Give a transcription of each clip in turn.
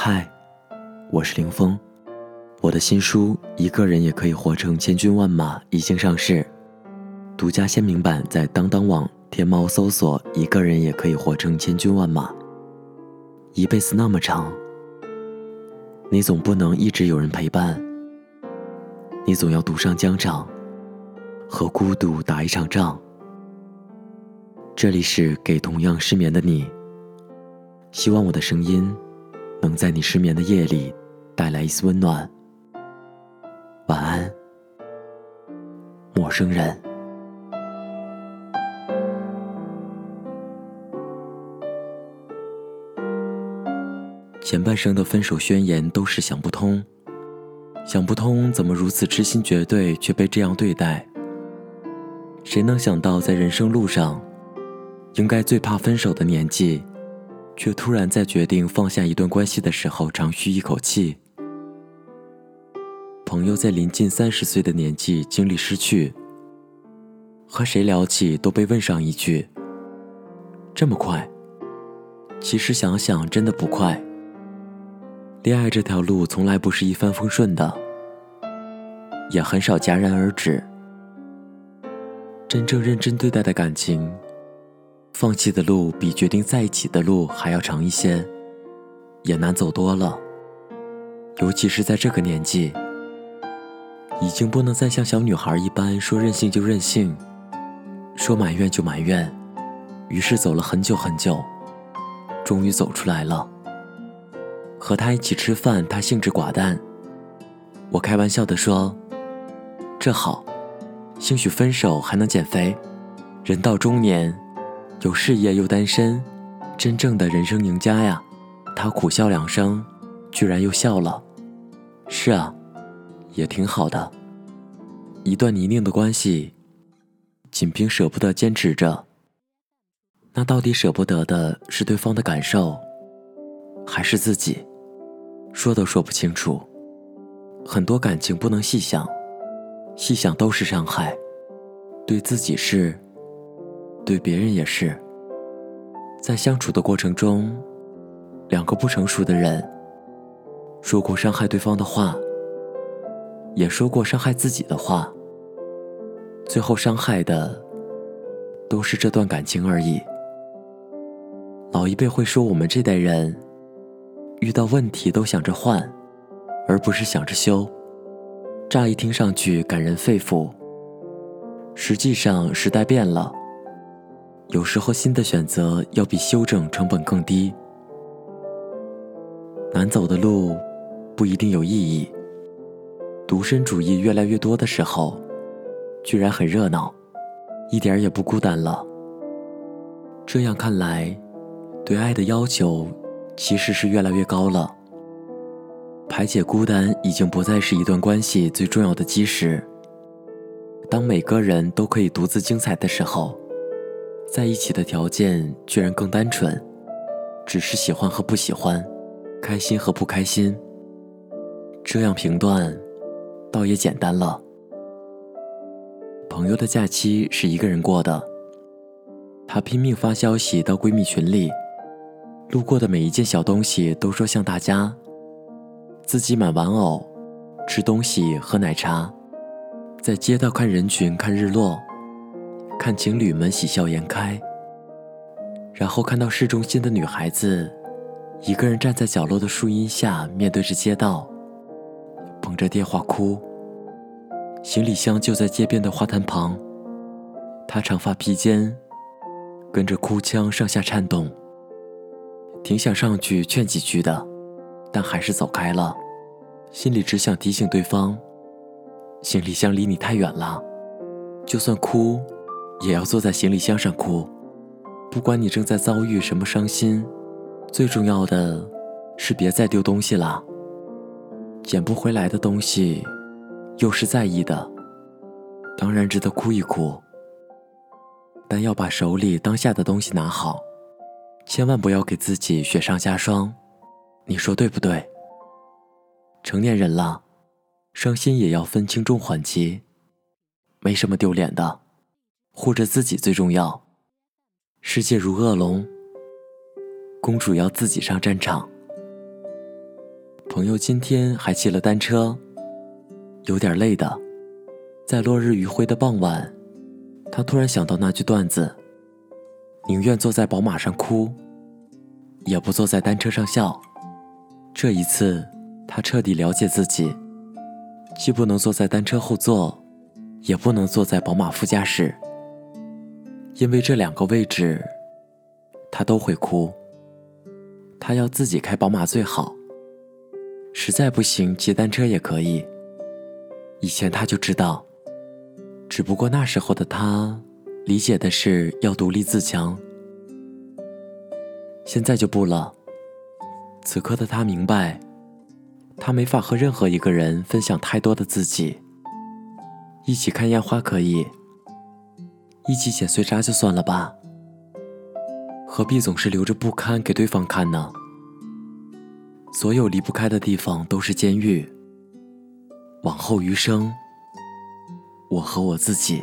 嗨，我是林峰，我的新书《一个人也可以活成千军万马》已经上市，独家签名版在当当网、天猫搜索“一个人也可以活成千军万马”。一辈子那么长，你总不能一直有人陪伴，你总要独上疆场，和孤独打一场仗。这里是给同样失眠的你，希望我的声音。能在你失眠的夜里带来一丝温暖。晚安，陌生人。前半生的分手宣言都是想不通，想不通怎么如此痴心绝对却被这样对待。谁能想到，在人生路上，应该最怕分手的年纪。却突然在决定放下一段关系的时候长吁一口气。朋友在临近三十岁的年纪经历失去，和谁聊起都被问上一句：“这么快？”其实想想真的不快。恋爱这条路从来不是一帆风顺的，也很少戛然而止。真正认真对待的感情。放弃的路比决定在一起的路还要长一些，也难走多了。尤其是在这个年纪，已经不能再像小女孩一般说任性就任性，说埋怨就埋怨。于是走了很久很久，终于走出来了。和他一起吃饭，他兴致寡淡。我开玩笑的说：“这好，兴许分手还能减肥。人到中年。”有事业又单身，真正的人生赢家呀！他苦笑两声，居然又笑了。是啊，也挺好的。一段泥泞的关系，仅凭舍不得坚持着，那到底舍不得的是对方的感受，还是自己？说都说不清楚。很多感情不能细想，细想都是伤害，对自己是。对别人也是，在相处的过程中，两个不成熟的人说过伤害对方的话，也说过伤害自己的话，最后伤害的都是这段感情而已。老一辈会说，我们这代人遇到问题都想着换，而不是想着修。乍一听上去感人肺腑，实际上时代变了。有时候，新的选择要比修正成本更低。难走的路不一定有意义。独身主义越来越多的时候，居然很热闹，一点也不孤单了。这样看来，对爱的要求其实是越来越高了。排解孤单已经不再是一段关系最重要的基石。当每个人都可以独自精彩的时候。在一起的条件居然更单纯，只是喜欢和不喜欢，开心和不开心。这样评断，倒也简单了。朋友的假期是一个人过的，她拼命发消息到闺蜜群里，路过的每一件小东西都说像大家，自己买玩偶，吃东西，喝奶茶，在街道看人群，看日落。看情侣们喜笑颜开，然后看到市中心的女孩子，一个人站在角落的树荫下，面对着街道，捧着电话哭。行李箱就在街边的花坛旁，她长发披肩，跟着哭腔上下颤动。挺想上去劝几句的，但还是走开了，心里只想提醒对方：行李箱离你太远了，就算哭。也要坐在行李箱上哭，不管你正在遭遇什么伤心，最重要的是别再丢东西了。捡不回来的东西，又是在意的，当然值得哭一哭。但要把手里当下的东西拿好，千万不要给自己雪上加霜。你说对不对？成年人了，伤心也要分轻重缓急，没什么丢脸的。护着自己最重要。世界如恶龙，公主要自己上战场。朋友今天还骑了单车，有点累的。在落日余晖的傍晚，他突然想到那句段子：“宁愿坐在宝马上哭，也不坐在单车上笑。”这一次，他彻底了解自己，既不能坐在单车后座，也不能坐在宝马副驾驶，因为这两个位置，他都会哭。他要自己开宝马最好，实在不行骑单车也可以。以前他就知道。只不过那时候的他，理解的是要独立自强。现在就不了。此刻的他明白，他没法和任何一个人分享太多的自己。一起看烟花可以，一起捡碎渣就算了吧。何必总是留着不堪给对方看呢？所有离不开的地方都是监狱。往后余生。我和我自己。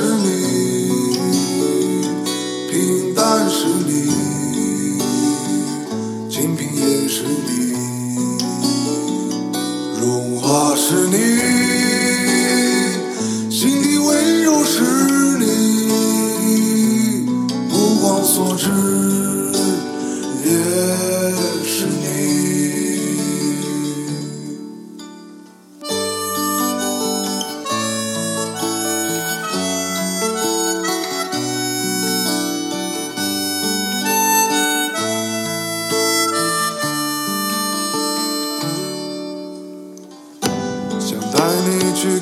是你平淡是你清贫也是你荣华是你心底温柔是你目光所至也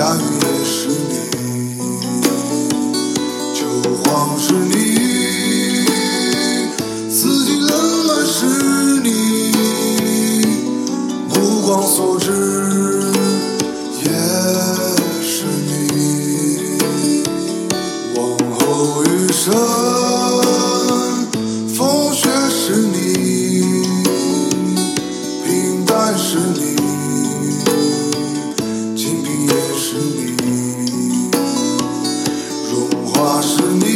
下所